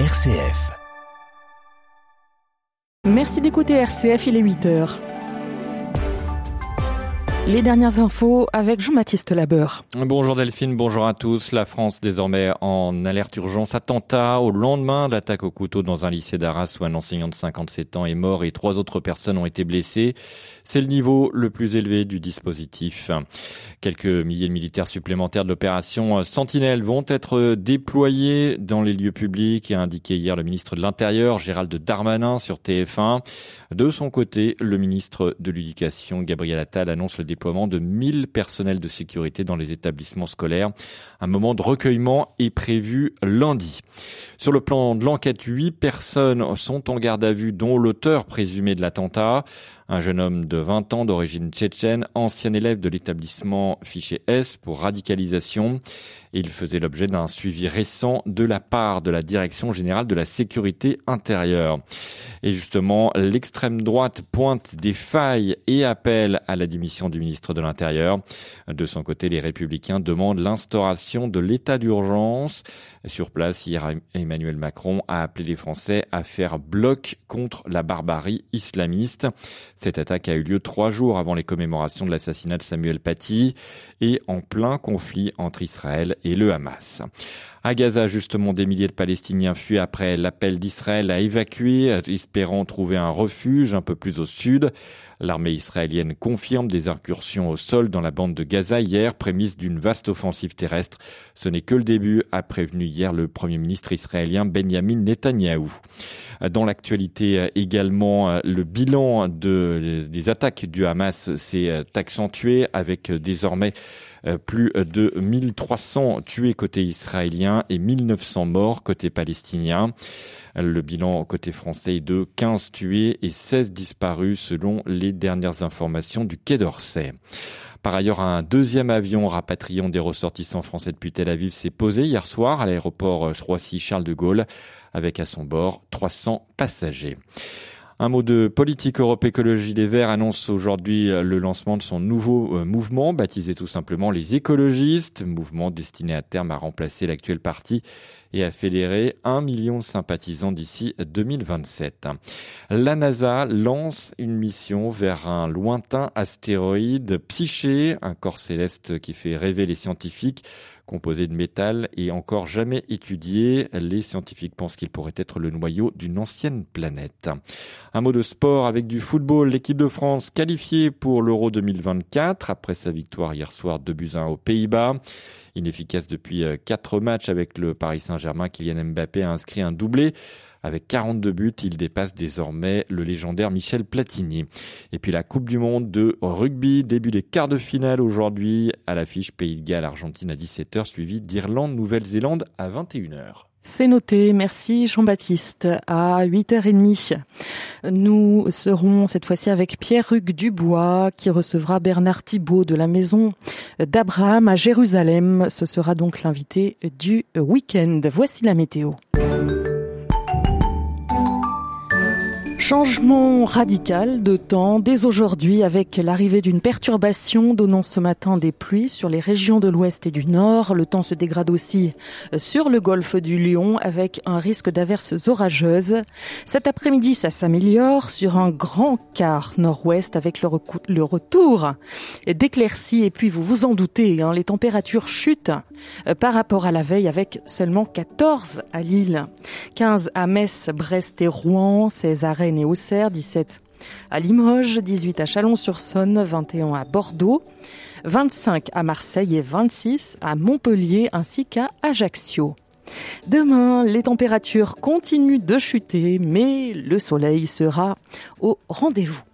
RCF. Merci d'écouter RCF, il est 8 heures. Les dernières infos avec Jean-Baptiste Labeur. Bonjour Delphine, bonjour à tous. La France désormais en alerte urgence attentat au lendemain de l'attaque au couteau dans un lycée d'Arras où un enseignant de 57 ans est mort et trois autres personnes ont été blessées. C'est le niveau le plus élevé du dispositif. Quelques milliers de militaires supplémentaires de l'opération Sentinelle vont être déployés dans les lieux publics, a indiqué hier le ministre de l'Intérieur, Gérald Darmanin, sur TF1. De son côté, le ministre de l'Éducation, Gabriel Attal, annonce le déploiement de 1000 personnels de sécurité dans les établissements scolaires. Un moment de recueillement est prévu lundi. Sur le plan de l'enquête, huit personnes sont en garde à vue, dont l'auteur présumé de l'attentat. Un jeune homme de 20 ans d'origine tchétchène, ancien élève de l'établissement fiché S pour radicalisation. il faisait l'objet d'un suivi récent de la part de la Direction générale de la sécurité intérieure. Et justement, l'extrême droite pointe des failles et appelle à la démission du ministre de l'Intérieur. De son côté, les républicains demandent l'instauration de l'état d'urgence. Sur place, hier, Emmanuel Macron a appelé les Français à faire bloc contre la barbarie islamiste. Cette attaque a eu lieu trois jours avant les commémorations de l'assassinat de Samuel Paty et en plein conflit entre Israël et le Hamas. À Gaza, justement, des milliers de Palestiniens fuient après l'appel d'Israël à évacuer, espérant trouver un refuge un peu plus au sud. L'armée israélienne confirme des incursions au sol dans la bande de Gaza hier, prémisse d'une vaste offensive terrestre. Ce n'est que le début, a prévenu hier le premier ministre israélien Benjamin Netanyahou. Dans l'actualité également, le bilan de, des attaques du Hamas s'est accentué avec désormais euh, plus de 1300 tués côté israélien et 1900 morts côté palestinien. Le bilan côté français est de 15 tués et 16 disparus selon les dernières informations du Quai d'Orsay. Par ailleurs, un deuxième avion rapatriant des ressortissants français depuis Tel Aviv s'est posé hier soir à l'aéroport Roissy-Charles de Gaulle avec à son bord 300 passagers. Un mot de politique Europe Écologie des Verts annonce aujourd'hui le lancement de son nouveau euh, mouvement, baptisé tout simplement les écologistes, mouvement destiné à terme à remplacer l'actuel parti et à fédérer un million de sympathisants d'ici 2027. La NASA lance une mission vers un lointain astéroïde Psyché, un corps céleste qui fait rêver les scientifiques composé de métal et encore jamais étudié. Les scientifiques pensent qu'il pourrait être le noyau d'une ancienne planète. Un mot de sport avec du football. L'équipe de France qualifiée pour l'Euro 2024 après sa victoire hier soir de buts aux Pays-Bas. Inefficace depuis euh, quatre matchs avec le Paris Saint-Germain, Kylian Mbappé a inscrit un doublé. Avec 42 buts, il dépasse désormais le légendaire Michel Platini. Et puis la Coupe du Monde de rugby, début des quarts de finale aujourd'hui à l'affiche Pays de Galles, Argentine à 17h, suivi d'Irlande, Nouvelle-Zélande à 21h. C'est noté. Merci Jean-Baptiste. À 8h30, nous serons cette fois-ci avec Pierre-Hugues Dubois qui recevra Bernard Thibault de la maison d'Abraham à Jérusalem. Ce sera donc l'invité du week-end. Voici la météo. Changement radical de temps dès aujourd'hui avec l'arrivée d'une perturbation donnant ce matin des pluies sur les régions de l'ouest et du nord. Le temps se dégrade aussi sur le golfe du Lion avec un risque d'averses orageuses. Cet après-midi, ça s'améliore sur un grand quart nord-ouest avec le, retour d'éclaircies et puis vous vous en doutez, hein, les températures chutent par rapport à la veille avec seulement 14 à Lille, 15 à Metz, Brest et Rouen, 16 à Auxerre, 17 à Limoges, 18 à Chalon-sur-Saône, 21 à Bordeaux, 25 à Marseille et 26 à Montpellier ainsi qu'à Ajaccio. Demain, les températures continuent de chuter, mais le soleil sera au rendez-vous.